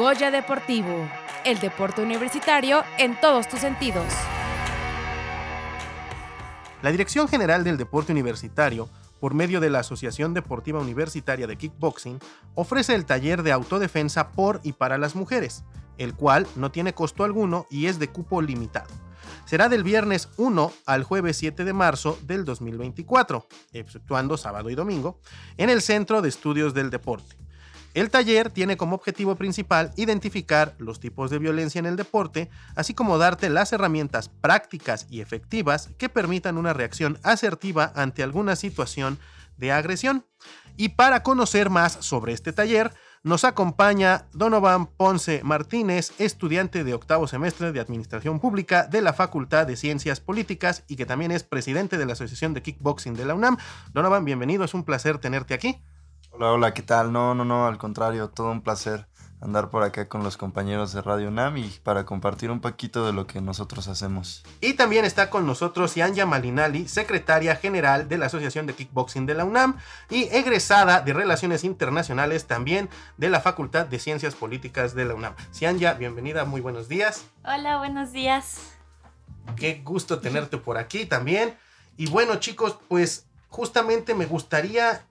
Goya Deportivo, el deporte universitario en todos tus sentidos. La Dirección General del Deporte Universitario, por medio de la Asociación Deportiva Universitaria de Kickboxing, ofrece el taller de autodefensa por y para las mujeres, el cual no tiene costo alguno y es de cupo limitado. Será del viernes 1 al jueves 7 de marzo del 2024, exceptuando sábado y domingo, en el Centro de Estudios del Deporte. El taller tiene como objetivo principal identificar los tipos de violencia en el deporte, así como darte las herramientas prácticas y efectivas que permitan una reacción asertiva ante alguna situación de agresión. Y para conocer más sobre este taller, nos acompaña Donovan Ponce Martínez, estudiante de octavo semestre de Administración Pública de la Facultad de Ciencias Políticas y que también es presidente de la Asociación de Kickboxing de la UNAM. Donovan, bienvenido, es un placer tenerte aquí. Hola, hola, ¿qué tal? No, no, no, al contrario, todo un placer andar por acá con los compañeros de Radio UNAM y para compartir un poquito de lo que nosotros hacemos. Y también está con nosotros Yanya Malinali, secretaria general de la Asociación de Kickboxing de la UNAM y egresada de Relaciones Internacionales también de la Facultad de Ciencias Políticas de la UNAM. Cianya, bienvenida, muy buenos días. Hola, buenos días. Qué gusto tenerte por aquí también. Y bueno, chicos, pues justamente me gustaría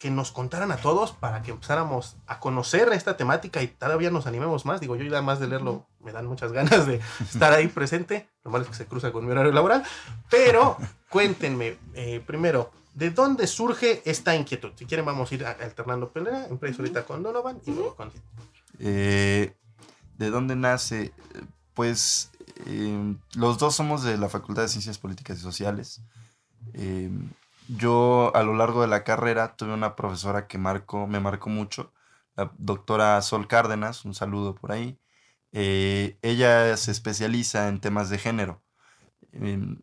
que nos contaran a todos para que empezáramos a conocer esta temática y todavía nos animemos más. Digo, yo ya más de leerlo me dan muchas ganas de estar ahí presente. Lo malo es que se cruza con mi horario laboral. Pero cuéntenme, eh, primero, ¿de dónde surge esta inquietud? Si quieren, vamos a ir alternando pelea. Empiezo ahorita con Donovan y luego con... Eh, ¿De dónde nace? Pues eh, los dos somos de la Facultad de Ciencias Políticas y Sociales. Yo a lo largo de la carrera tuve una profesora que marcó, me marcó mucho, la doctora Sol Cárdenas, un saludo por ahí. Eh, ella se especializa en temas de género. Em,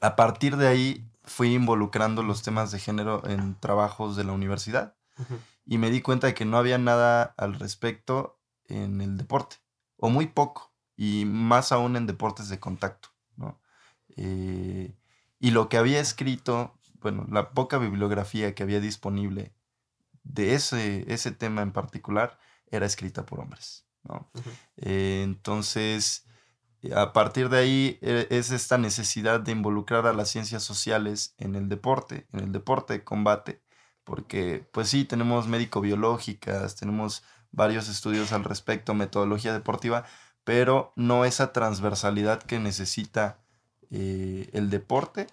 a partir de ahí fui involucrando los temas de género en trabajos de la universidad y me di cuenta de que no había nada al respecto en el deporte, o muy poco, y más aún en deportes de contacto. Eh, y lo que había escrito bueno, la poca bibliografía que había disponible de ese, ese tema en particular era escrita por hombres. ¿no? Eh, entonces, a partir de ahí e, es esta necesidad de involucrar a las ciencias sociales en el deporte, en el deporte de combate, porque pues sí, tenemos médico-biológicas, tenemos varios estudios al respecto, metodología deportiva, pero no esa transversalidad que necesita eh, el deporte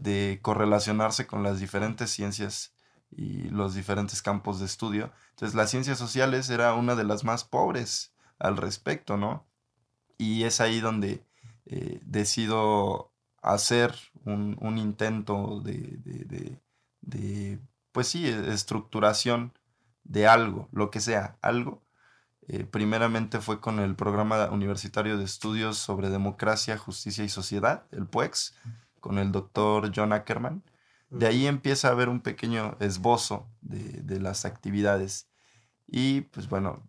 de correlacionarse con las diferentes ciencias y los diferentes campos de estudio. Entonces, las ciencias sociales era una de las más pobres al respecto, ¿no? Y es ahí donde eh, decido hacer un, intento de, pues sí, estructuración de algo, lo que sea, algo. Eh, primeramente fue con el programa universitario de estudios sobre democracia, justicia y sociedad, el PUEX, con el doctor John Ackerman. De ahí empieza a haber un pequeño esbozo de, las actividades. Y pues bueno,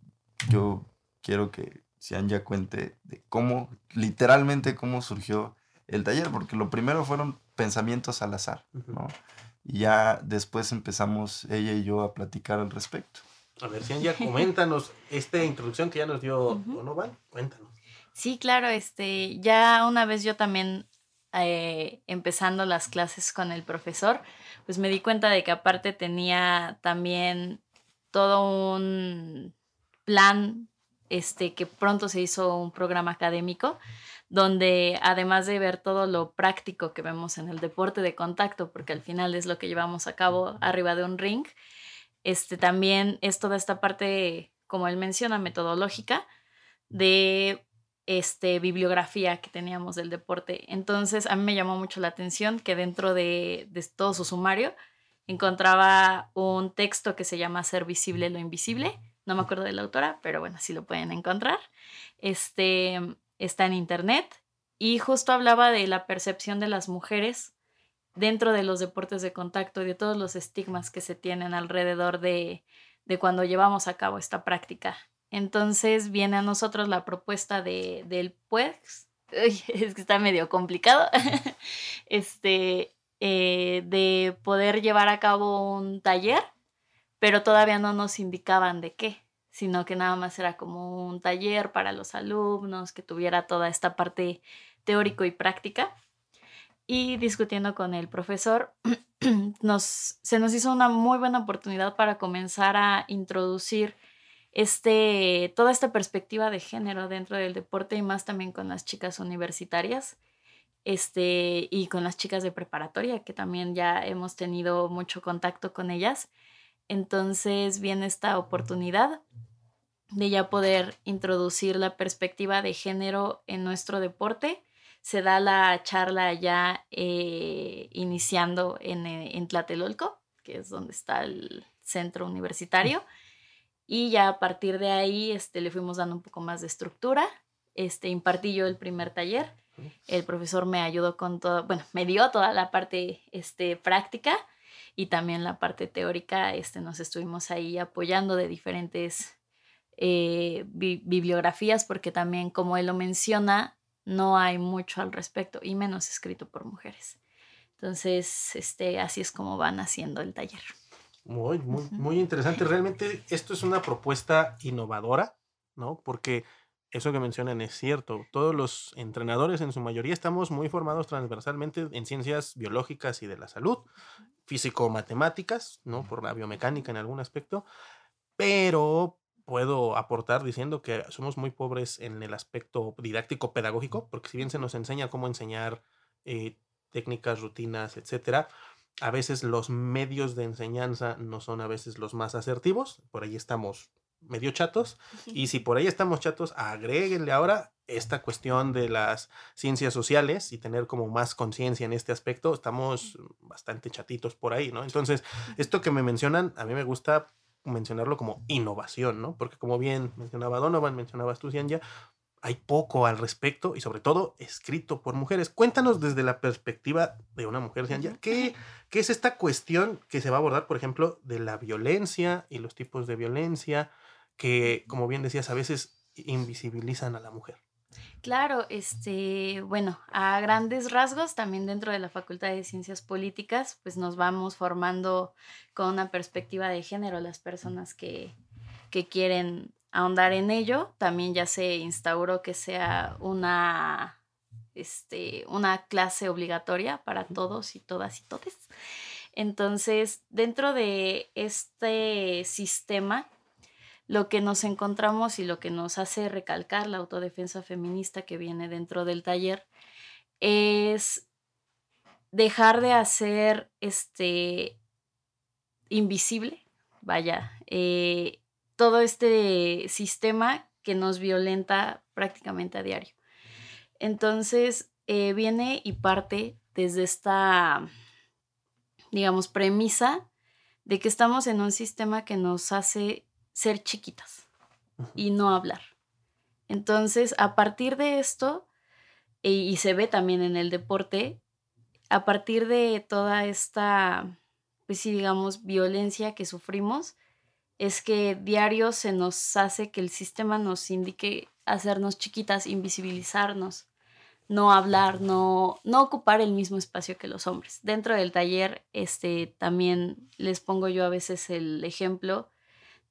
yo quiero que Sian ya cuente de cómo, literalmente cómo surgió el taller, porque lo primero fueron pensamientos al azar, ¿no? Y ya después empezamos ella y yo a platicar al respecto. A ver, Sian, ya coméntanos esta introducción que ya nos dio Donovan, cuéntanos. Sí, claro, este, ya una vez yo también eh, empezando las clases con el profesor, pues me di cuenta de que aparte tenía también todo un plan, este, que pronto se hizo un programa académico, donde además de ver todo lo práctico que vemos en el deporte de contacto, porque al final es lo que llevamos a cabo arriba de un ring, este, también es toda esta parte, como él menciona, metodológica, de este, bibliografía que teníamos del deporte. Entonces a mí me llamó mucho la atención que dentro de, todo su sumario encontraba un texto que se llama Ser visible lo invisible. No me acuerdo de la autora, pero bueno, sí lo pueden encontrar. Este está en internet y justo hablaba de la percepción de las mujeres dentro de los deportes de contacto y de todos los estigmas que se tienen alrededor de, de cuando llevamos a cabo esta práctica. Entonces viene a nosotros la propuesta de, del PUEX, es que está medio complicado, este, eh, de poder llevar a cabo un taller, pero todavía no nos indicaban de qué, sino que nada más era como un taller para los alumnos, que tuviera toda esta parte teórico y práctica. Y discutiendo con el profesor, nos, se nos hizo una muy buena oportunidad para comenzar a introducir este, toda esta perspectiva de género dentro del deporte y más también con las chicas universitarias este, y con las chicas de preparatoria, que también ya hemos tenido mucho contacto con ellas. Entonces viene esta oportunidad de ya poder introducir la perspectiva de género en nuestro deporte. Se da la charla ya eh, iniciando en, eh, en Tlatelolco, que es donde está el centro universitario. Y ya a partir de ahí este, le fuimos dando un poco más de estructura. Este, impartí yo el primer taller. El profesor me ayudó con todo, bueno, me dio toda la parte este, práctica y también la parte teórica, este, nos estuvimos ahí apoyando de diferentes eh, bibliografías, porque también, como él lo menciona, no hay mucho al respecto y menos escrito por mujeres. Entonces, este, así es como van haciendo el taller. Muy, muy, muy interesante. Realmente esto es una propuesta innovadora, ¿no? Porque eso que mencionan es cierto. Todos los entrenadores, en su mayoría, estamos muy formados transversalmente en ciencias biológicas y de la salud, físico-matemáticas, ¿no? Por la biomecánica en algún aspecto, pero puedo aportar diciendo que somos muy pobres en el aspecto didáctico-pedagógico, porque si bien se nos enseña cómo enseñar eh, técnicas, rutinas, etcétera, a veces los medios de enseñanza no son a veces los más asertivos, por ahí estamos medio chatos. Y si por ahí estamos chatos, agréguenle ahora esta cuestión de las ciencias sociales y tener como más conciencia en este aspecto. Estamos bastante chatitos por ahí, ¿no? Entonces, esto que me mencionan, a mí me gusta mencionarlo como innovación, ¿no? Porque como bien mencionaba Donovan, mencionabas tú, ya hay poco al respecto y sobre todo escrito por mujeres. Cuéntanos desde la perspectiva de una mujer, Cianya, ¿qué, ¿qué es esta cuestión que se va a abordar, por ejemplo, de la violencia y los tipos de violencia? que, como bien decías, a veces invisibilizan a la mujer. Claro, este, bueno, a grandes rasgos, también dentro de la Facultad de Ciencias Políticas, pues nos vamos formando con una perspectiva de género las personas que, que quieren ahondar en ello. También ya se instauró que sea una, este, una clase obligatoria para todos y todas y todes. Entonces, dentro de este sistema lo que nos encontramos y lo que nos hace recalcar la autodefensa feminista que viene dentro del taller es dejar de hacer este invisible, vaya, eh, todo este sistema que nos violenta prácticamente a diario. Entonces, eh, viene y parte desde esta, digamos, premisa de que estamos en un sistema que nos hace ser chiquitas y no hablar. Entonces, a partir de esto, y, se ve también en el deporte, a partir de toda esta, pues sí, digamos, violencia que sufrimos, es que diario se nos hace que el sistema nos indique hacernos chiquitas, invisibilizarnos, no hablar, no, no ocupar el mismo espacio que los hombres. Dentro del taller, este, también les pongo yo a veces el ejemplo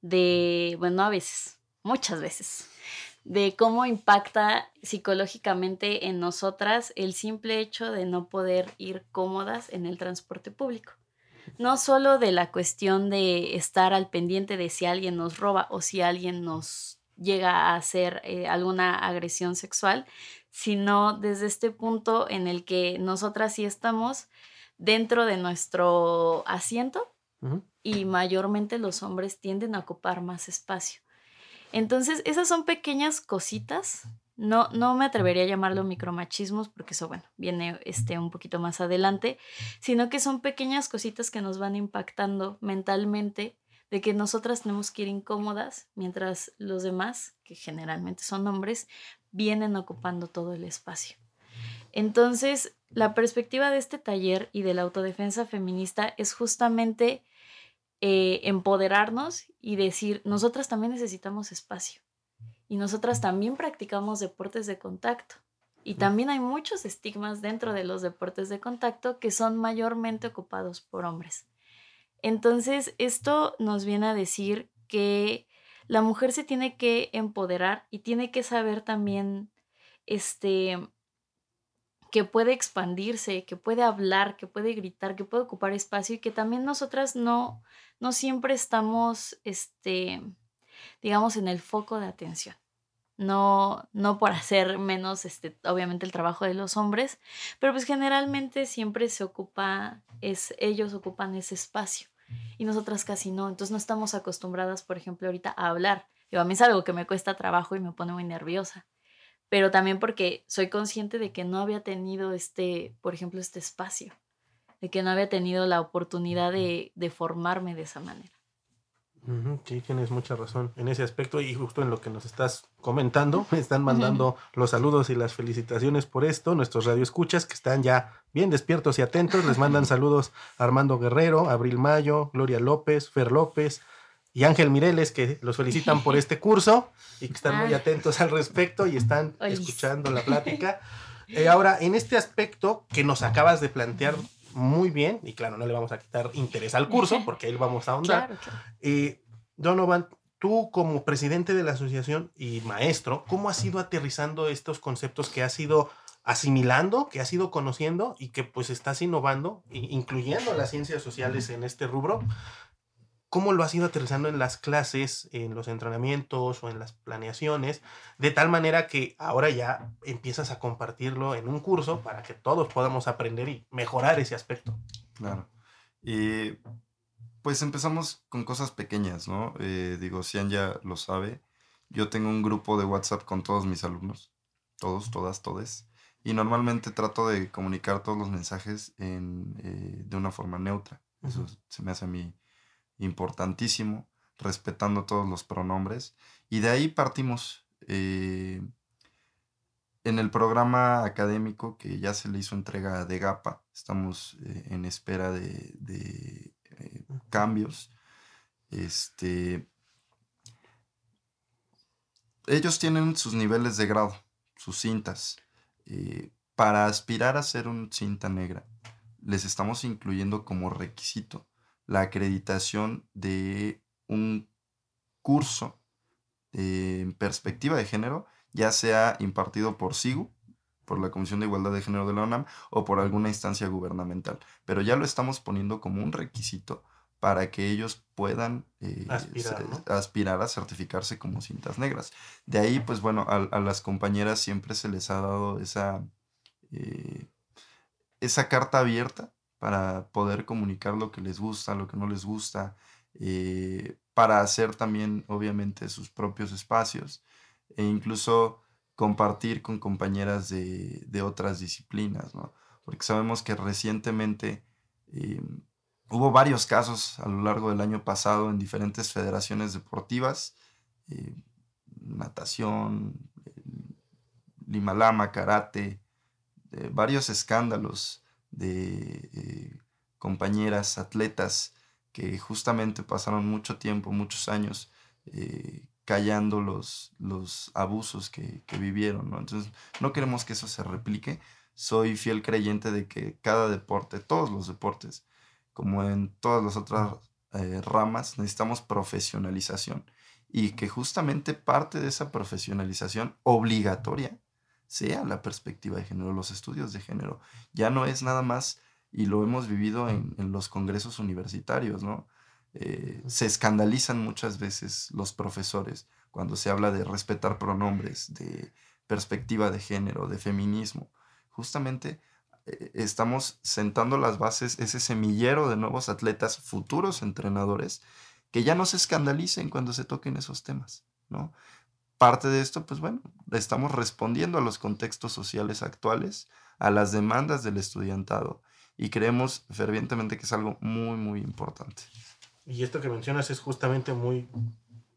de, bueno, a veces, muchas veces, de cómo impacta psicológicamente en nosotras el simple hecho de no poder ir cómodas en el transporte público. No solo de la cuestión de estar al pendiente de si alguien nos roba o si alguien nos llega a hacer eh, alguna agresión sexual, sino desde este punto en el que nosotras sí estamos dentro de nuestro asiento y mayormente los hombres tienden a ocupar más espacio. Entonces, esas son pequeñas cositas. No, no me atrevería a llamarlo micromachismos porque eso, bueno, viene este, un poquito más adelante, sino que son pequeñas cositas que nos van impactando mentalmente de que nosotras tenemos que ir incómodas mientras los demás, que generalmente son hombres, vienen ocupando todo el espacio. Entonces, la perspectiva de este taller y de la autodefensa feminista es justamente eh, empoderarnos y decir, nosotras también necesitamos espacio y nosotras también practicamos deportes de contacto. Y también hay muchos estigmas dentro de los deportes de contacto que son mayormente ocupados por hombres. Entonces, esto nos viene a decir que la mujer se tiene que empoderar y tiene que saber también, este, que puede expandirse, que puede hablar, que puede gritar, que puede ocupar espacio y que también nosotras no, no siempre estamos, este, digamos, en el foco de atención. No, no por hacer menos, este, obviamente, el trabajo de los hombres, pero pues generalmente siempre se ocupa, es, ellos ocupan ese espacio y nosotras casi no. Entonces no estamos acostumbradas, por ejemplo, ahorita a hablar. a mí es algo que me cuesta trabajo y me pone muy nerviosa pero también porque soy consciente de que no había tenido este, por ejemplo, este espacio, de que no había tenido la oportunidad de, formarme de esa manera. Sí, tienes mucha razón. En ese aspecto y justo en lo que nos estás comentando, me están mandando los saludos y las felicitaciones por esto, nuestros radioescuchas que están ya bien despiertos y atentos, les mandan saludos Armando Guerrero, Abril Mayo, Gloria López, Fer López, y Ángel Mireles, que los felicitan por este curso y que están muy atentos al respecto y están escuchando la plática. Eh, ahora, en este aspecto que nos acabas de plantear muy bien, y claro, no le vamos a quitar interés al curso, porque ahí vamos a ahondar. Eh, Donovan, tú como presidente de la asociación y maestro, ¿cómo has ido aterrizando estos conceptos que has ido asimilando, que has ido conociendo y que pues estás innovando, incluyendo las ciencias sociales en este rubro? Cómo lo has ido aterrizando en las clases, en los entrenamientos o en las planeaciones, de tal manera que ahora ya empiezas a compartirlo en un curso para que todos podamos aprender y mejorar ese aspecto. Claro. Y pues empezamos con cosas pequeñas, ¿no? Eh, digo, Cian ya lo sabe. Yo tengo un grupo de WhatsApp con todos mis alumnos, todos, todas, todes. Y normalmente trato de comunicar todos los mensajes en, eh, de una forma neutra. Eso se me hace a mí importantísimo, respetando todos los pronombres. Y de ahí partimos. Eh, en el programa académico que ya se le hizo entrega de GAPA, estamos eh, en espera de, eh, cambios. Este, ellos tienen sus niveles de grado, sus cintas. para aspirar a ser un cinta negra, les estamos incluyendo como requisito la acreditación de un curso en perspectiva de género, ya sea impartido por SIGU, por la Comisión de Igualdad de Género de la UNAM, o por alguna instancia gubernamental. Pero ya lo estamos poniendo como un requisito para que ellos puedan eh, aspirar, a certificarse como cintas negras. De ahí, pues bueno, a, las compañeras siempre se les ha dado esa, eh, esa carta abierta para poder comunicar lo que les gusta, lo que no les gusta, eh, para hacer también, obviamente, sus propios espacios e incluso compartir con compañeras de, otras disciplinas, ¿no? Porque sabemos que recientemente eh, hubo varios casos a lo largo del año pasado en diferentes federaciones deportivas, eh, natación, limalama, karate, varios escándalos de eh, compañeras atletas que justamente pasaron mucho tiempo, muchos años, eh, callando los, los abusos que, vivieron. ¿no? Entonces, no queremos que eso se replique. Soy fiel creyente de que cada deporte, todos los deportes, como en todas las otras eh, ramas, necesitamos profesionalización. Y que justamente parte de esa profesionalización obligatoria sea la perspectiva de género, los estudios de género. Ya no es nada más, y lo hemos vivido en, los congresos universitarios, ¿no? Eh, se escandalizan muchas veces los profesores cuando se habla de respetar pronombres, de perspectiva de género, de feminismo. Justamente eh, estamos sentando las bases, ese semillero de nuevos atletas, futuros entrenadores, que ya no se escandalicen cuando se toquen esos temas, ¿no? Parte de esto, pues bueno, estamos respondiendo a los contextos sociales actuales, a las demandas del estudiantado y creemos fervientemente que es algo muy, muy importante. Y esto que mencionas es justamente muy,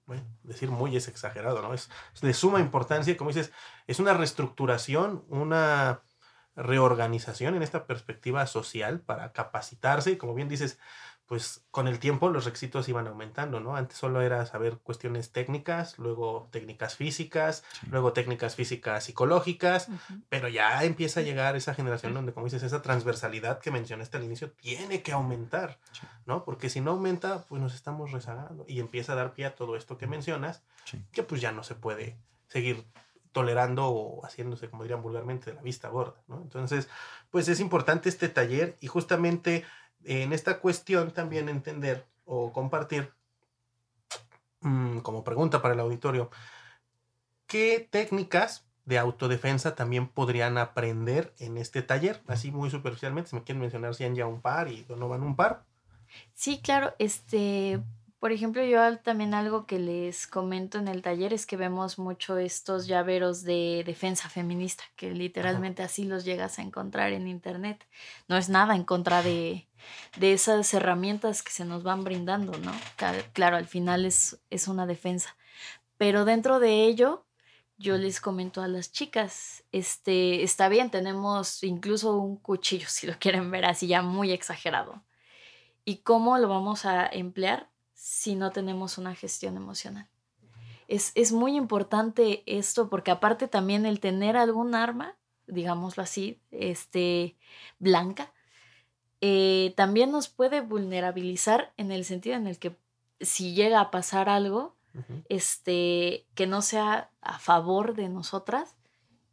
bueno, decir muy es exagerado, ¿no? Es, de suma importancia, como dices, es una reestructuración, una reorganización en esta perspectiva social para capacitarse, como bien dices, pues con el tiempo los requisitos iban aumentando, ¿no? Antes solo era saber cuestiones técnicas, luego técnicas físicas, luego técnicas físicas psicológicas, pero ya empieza a llegar esa generación donde, como dices, esa transversalidad que mencionaste al inicio tiene que aumentar, ¿no? Porque si no aumenta, pues nos estamos rezagando y empieza a dar pie a todo esto que mencionas, que pues ya no se puede seguir tolerando o haciéndose, como dirían vulgarmente, de la vista gorda, ¿no? Entonces, pues es importante este taller y justamente en esta cuestión también entender o compartir mm, como pregunta para el auditorio, ¿qué técnicas de autodefensa también podrían aprender en este taller? Así muy superficialmente, si me quieren mencionar si han ya un par y no van un par. Sí, claro, este, por ejemplo, yo también algo que les comento en el taller es que vemos mucho estos llaveros de defensa feminista, que literalmente así los llegas a encontrar en internet. No es nada en contra de, esas herramientas que se nos van brindando, ¿no? Claro, al final es, es una defensa. Pero dentro de ello, yo les comento a las chicas, este, está bien, tenemos incluso un cuchillo, si lo quieren ver así ya muy exagerado. ¿Y cómo lo vamos a emplear? Si no tenemos una gestión emocional. Es, muy importante esto porque aparte también el tener algún arma, digámoslo así, este, blanca, eh, también nos puede vulnerabilizar en el sentido en el que si llega a pasar algo, este, que no sea a favor de nosotras,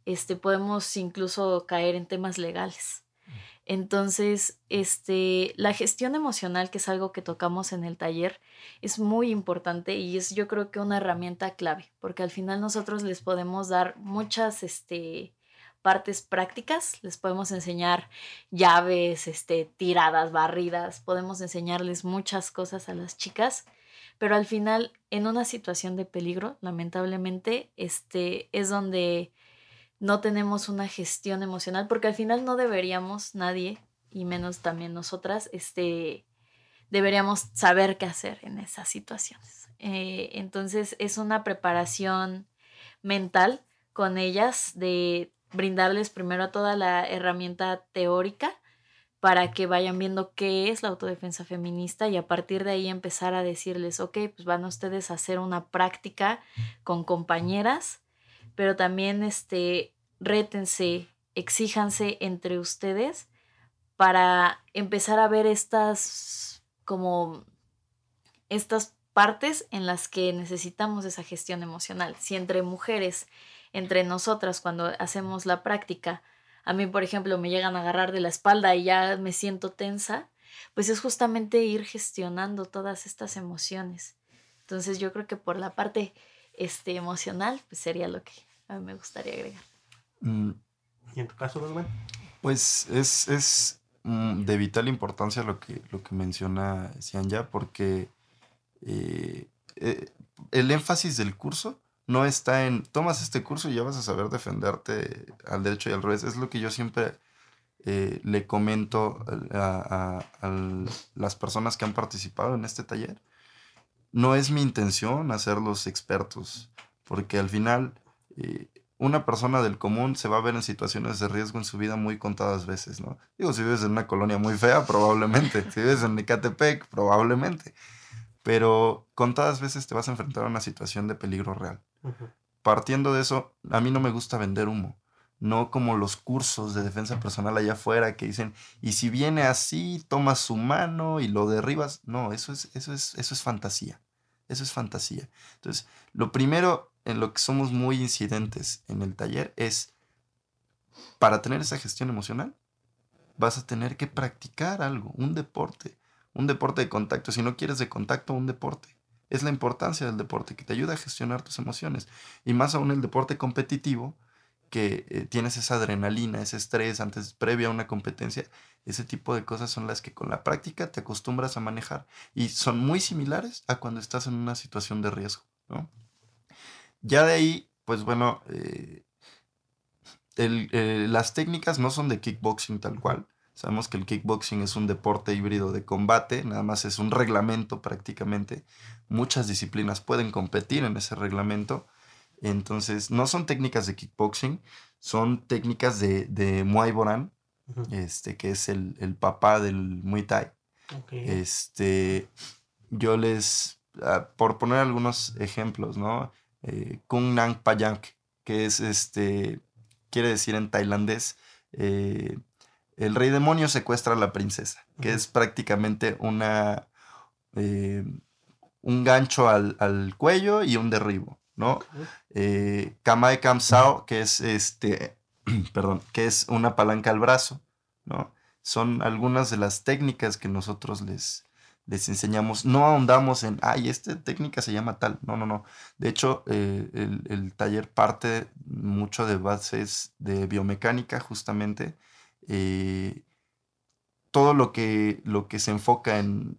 este, podemos incluso caer en temas legales. Entonces, este, la gestión emocional, que es algo que tocamos en el taller, es muy importante y es yo creo que una herramienta clave, porque al final nosotros les podemos dar muchas este, partes prácticas, les podemos enseñar llaves, este, tiradas, barridas, podemos enseñarles muchas cosas a las chicas, pero al final, en una situación de peligro, lamentablemente, este, es donde no tenemos una gestión emocional, porque al final no deberíamos nadie, y menos también nosotras, este, deberíamos saber qué hacer en esas situaciones. Eh, entonces es una preparación mental con ellas de brindarles primero toda la herramienta teórica para que vayan viendo qué es la autodefensa feminista y a partir de ahí empezar a decirles, ok, pues van ustedes a hacer una práctica con compañeras pero también este, rétense, exíjanse entre ustedes para empezar a ver estas como estas partes en las que necesitamos esa gestión emocional. Si entre mujeres, entre nosotras, cuando hacemos la práctica, a mí, por ejemplo, me llegan a agarrar de la espalda y ya me siento tensa, pues es justamente ir gestionando todas estas emociones. Entonces yo creo que por la parte este, emocional, pues sería lo que a mí me gustaría agregar. Mm. ¿Y en tu caso, Pues es, es mm, de vital importancia lo que, lo que menciona Cianya, porque eh, eh, el énfasis del curso no está en tomas este curso y ya vas a saber defenderte al derecho y al revés. Es lo que yo siempre eh, le comento a, las personas que han participado en este taller. No es mi intención hacerlos expertos, porque al final una persona del común se va a ver en situaciones de riesgo en su vida muy contadas veces, ¿no? Digo, si vives en una colonia muy fea, probablemente. si vives en Nicatepec, probablemente. Pero contadas veces te vas a enfrentar a una situación de peligro real. Partiendo de eso, a mí no me gusta vender humo. No como los cursos de defensa personal allá afuera que dicen, y si viene así, tomas su mano y lo derribas. No, eso es, eso es, eso es fantasía. Eso es fantasía. Entonces, lo primero en lo que somos muy incidentes en el taller es, para tener esa gestión emocional, vas a tener que practicar algo, un deporte, un deporte de contacto. Si no quieres de contacto, un deporte. Es la importancia del deporte, que te ayuda a gestionar tus emociones. Y más aún el deporte competitivo, que eh, tienes esa adrenalina, ese estrés antes, previa a una competencia. Ese tipo de cosas son las que con la práctica te acostumbras a manejar. Y son muy similares a cuando estás en una situación de riesgo. Ya de ahí, pues bueno, eh, eh, las técnicas no son de kickboxing tal cual. Sabemos que el kickboxing es un deporte híbrido de combate, nada más es un reglamento prácticamente. Muchas disciplinas pueden competir en ese reglamento. Entonces, no son técnicas de kickboxing, son técnicas de, de Muay Boran, este, que es el, el, papá del Muay Thai. Este, yo les, ah, por poner algunos ejemplos, ¿no? Eh, Kung Nang Payank, que es este, quiere decir en tailandés, eh, el rey demonio secuestra a la princesa, que es prácticamente una, eh, un gancho al, cuello y un derribo, ¿no? Eh, Kamae Kamsao, que es este, perdón, que es una palanca al brazo, ¿no? Son algunas de las técnicas que nosotros les, les enseñamos. No ahondamos en, ay, esta técnica se llama tal. No, no, no. De hecho, eh, el, taller parte mucho de bases de biomecánica, justamente. Eh, todo lo que, lo que se enfoca en,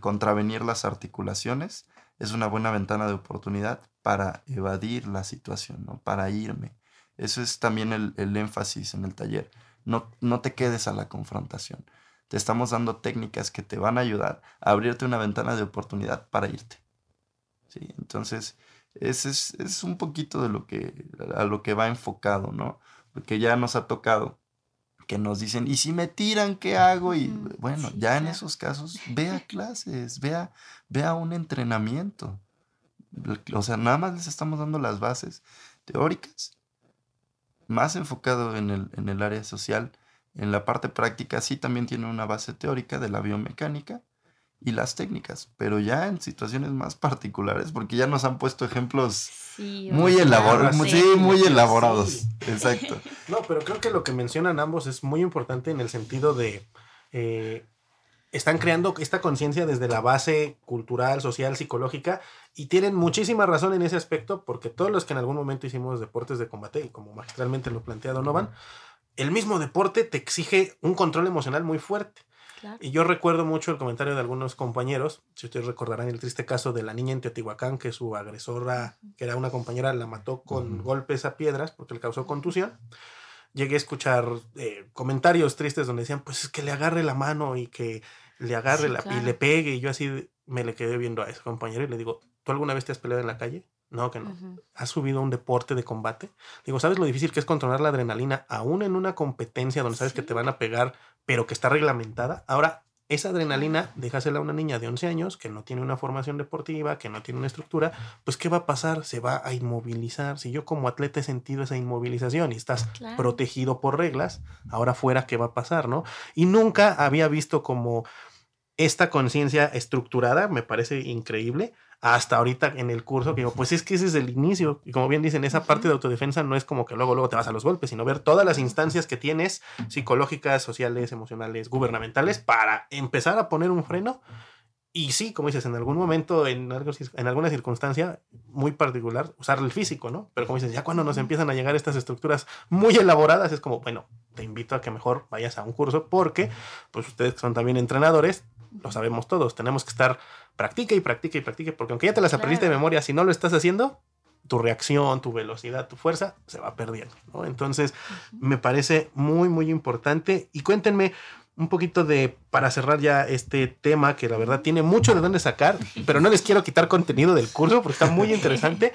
contravenir las articulaciones es una buena ventana de oportunidad para evadir la situación, ¿no? para irme. Eso es también el, el énfasis en el taller. No, no te quedes a la confrontación te estamos dando técnicas que te van a ayudar a abrirte una ventana de oportunidad para irte. ¿Sí? Entonces, ese es, un poquito de lo que, a lo que va enfocado, ¿no? Porque ya nos ha tocado que nos dicen, ¿y si me tiran, qué hago? Y bueno, ya en esos casos, vea clases, vea, vea un entrenamiento. O sea, nada más les estamos dando las bases teóricas, más enfocado en el, en el área social, en la parte práctica sí también tiene una base teórica de la biomecánica y las técnicas, pero ya en situaciones más particulares, porque ya nos han puesto ejemplos muy, elaborados, sí, muy elaborados. Exacto. No, pero creo que lo que mencionan ambos es muy importante en el sentido de eh, están creando esta conciencia desde la base cultural, social, psicológica, y tienen muchísima razón en ese aspecto, porque todos los que en algún momento hicimos deportes de combate, y como magistralmente lo plantea Donovan, el mismo deporte te exige un control emocional muy fuerte. Y yo recuerdo mucho el comentario de algunos compañeros, si ustedes recordarán el triste caso de la niña en Teotihuacán, que su agresora, que era una compañera, la mató con golpes a piedras porque le causó contusión. Llegué a escuchar eh, comentarios tristes donde decían, pues es que le agarre la mano y que le agarre la, y le pegue. Y yo así me le quedé viendo a ese compañero y le digo, ¿tú alguna vez te has peleado en la calle? No, que no. ¿Has subido a un deporte de combate? Digo, ¿sabes lo difícil que es controlar la adrenalina aún en una competencia donde sabes que te van a pegar, pero que está reglamentada? Ahora, esa adrenalina, déjasela a una niña de 11 años que no tiene una formación deportiva, que no tiene una estructura, pues ¿qué va a pasar? Se va a inmovilizar. Si yo como atleta he sentido esa inmovilización y estás protegido por reglas, ahora fuera, ¿qué va a pasar? ¿No? Y nunca había visto como esta conciencia estructurada, me parece increíble, hasta ahorita en el curso, que digo, pues es que ese es el inicio. Y como bien dicen, esa parte de autodefensa no es como que luego, luego te vas a los golpes, sino ver todas las instancias que tienes, psicológicas, sociales, emocionales, gubernamentales, para empezar a poner un freno. Y sí, como dices, en algún momento, en, en alguna circunstancia muy particular, usar el físico, ¿no? Pero como dices, ya cuando nos empiezan a llegar estas estructuras muy elaboradas, es como, bueno, te invito a que mejor vayas a un curso porque, pues ustedes son también entrenadores, lo sabemos todos, tenemos que estar practica y practica y practica, porque aunque ya te las aprendiste de memoria, si no lo estás haciendo, tu reacción, tu velocidad, tu fuerza se va perdiendo, ¿no? Entonces, me parece muy, muy importante. Y cuéntenme un poquito de, para cerrar ya este tema, que la verdad tiene mucho de dónde sacar, pero no les quiero quitar contenido del curso porque está muy interesante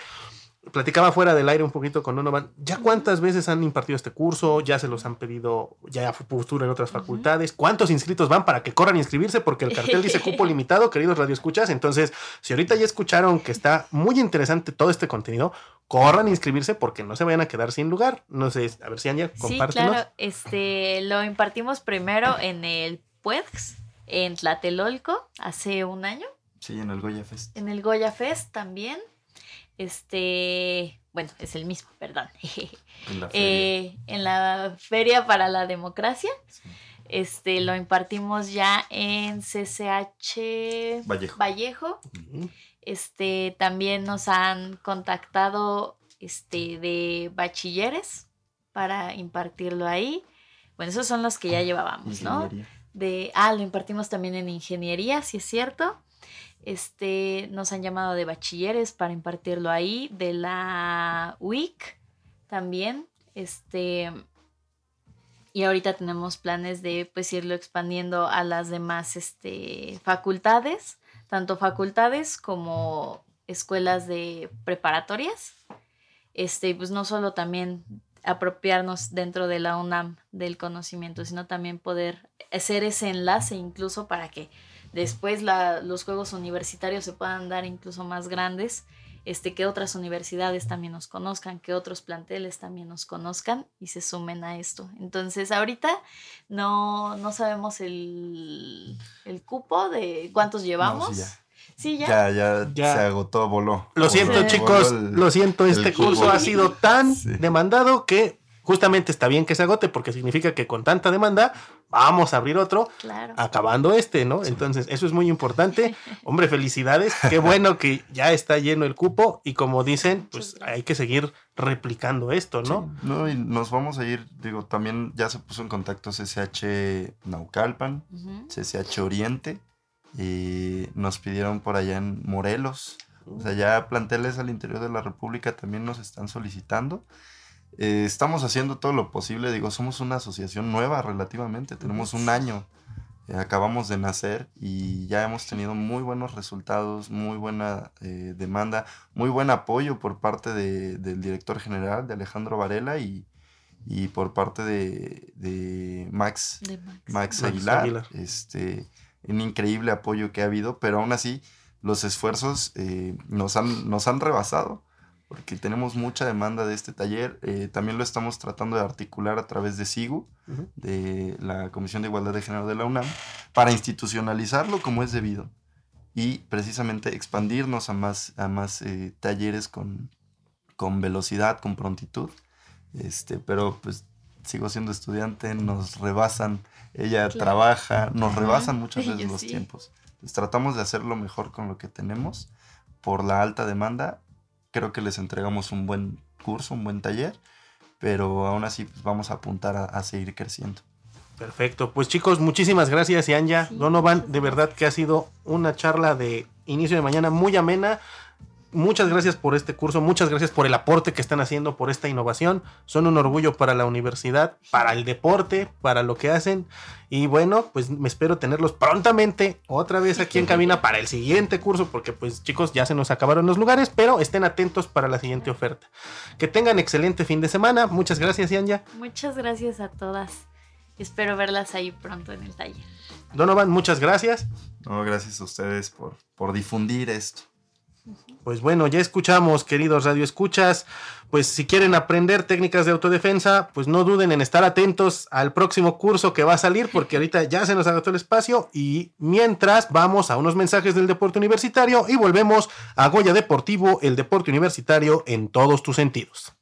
platicaba fuera del aire un poquito con Donovan, ¿ya cuántas veces han impartido este curso? ¿Ya se los han pedido, ya postura en otras facultades? ¿Cuántos inscritos van para que corran a inscribirse? Porque el cartel dice cupo limitado, queridos radioescuchas. Entonces, si ahorita ya escucharon que está muy interesante todo este contenido, corran a inscribirse porque no se vayan a quedar sin lugar. No sé, a ver si Anya, compártenos. Sí, claro, este, lo impartimos primero en el PUEX, en Tlatelolco, hace un año. Sí, en el Goya Fest. En el Goya Fest también. Este, bueno, es el mismo, perdón. En la feria, eh, en la feria para la democracia. Este, lo impartimos ya en CCH Vallejo. Este, también nos han contactado este, de bachilleres para impartirlo ahí. Bueno, esos son los que ya llevábamos, ¿no? De, ah, lo impartimos también en ingeniería, si es cierto. Este, nos han llamado de bachilleres para impartirlo ahí, de la WIC también. Este, y ahorita tenemos planes de pues irlo expandiendo a las demás este, facultades, tanto facultades como escuelas de preparatorias. Este, pues no solo también apropiarnos dentro de la UNAM del conocimiento, sino también poder hacer ese enlace incluso para que después los juegos universitarios se puedan dar incluso más grandes, este, que otras universidades también nos conozcan, que otros planteles también nos conozcan y se sumen a esto. Entonces, ahorita no, no sabemos el, el cupo de cuántos llevamos. Sí, ya. Ya, ya, se agotó, voló. Lo siento, chicos, lo siento, este curso ha sido tan demandado que justamente está bien que se agote porque significa que con tanta demanda vamos a abrir otro acabando este, ¿no? Entonces, eso es muy importante. Hombre, felicidades. Qué bueno que ya está lleno el cupo y como dicen, pues hay que seguir replicando esto, ¿no? no, y nos vamos a ir, digo, también ya se puso en contacto CCH Naucalpan, CCH Oriente y nos pidieron por allá en Morelos. O sea, ya planteles al interior de la República también nos están solicitando. Eh, estamos haciendo todo lo posible, digo, somos una asociación nueva relativamente, tenemos un año, eh, acabamos de nacer y ya hemos tenido muy buenos resultados, muy buena eh, demanda, muy buen apoyo por parte del director general, de Alejandro Varela y, por parte de, Max, Max. Aguilar. Este, un increíble apoyo que ha habido, pero aún así los esfuerzos nos, han, nos han rebasado porque tenemos mucha demanda de este taller. Eh, también lo estamos tratando de articular a través de SIGU, de la Comisión de Igualdad de Género de la UNAM, para institucionalizarlo como es debido y precisamente expandirnos a más, a más eh, talleres con, con velocidad, con prontitud. Este, pero pues sigo siendo estudiante, nos rebasan, ella trabaja, nos rebasan muchas veces los tiempos. Entonces tratamos de hacerlo mejor con lo que tenemos por la alta demanda. Creo que les entregamos un buen curso, un buen taller, pero aún así pues, vamos a apuntar a, seguir creciendo. Perfecto, pues chicos, muchísimas gracias, Yanya, Donovan, de verdad que ha sido una charla de inicio de mañana muy amena muchas gracias por este curso, muchas gracias por el aporte que están haciendo, por esta innovación. Son un orgullo para la universidad, para el deporte, para lo que hacen. Y bueno, pues me espero tenerlos prontamente otra vez aquí en cabina para el siguiente curso, porque pues chicos, ya se nos acabaron los lugares, pero estén atentos para la siguiente oferta. Que tengan excelente fin de semana. Muchas gracias, Yanya. Muchas gracias a todas. Espero verlas ahí pronto en el taller. Donovan, muchas gracias. No, gracias a ustedes por, por difundir esto. Pues bueno, ya escuchamos, queridos radioescuchas. Pues si quieren aprender técnicas de autodefensa, pues no duden en estar atentos al próximo curso que va a salir, porque ahorita ya se nos agotó el espacio. Y mientras vamos a unos mensajes del deporte universitario y volvemos a Goya Deportivo, el deporte universitario en todos tus sentidos.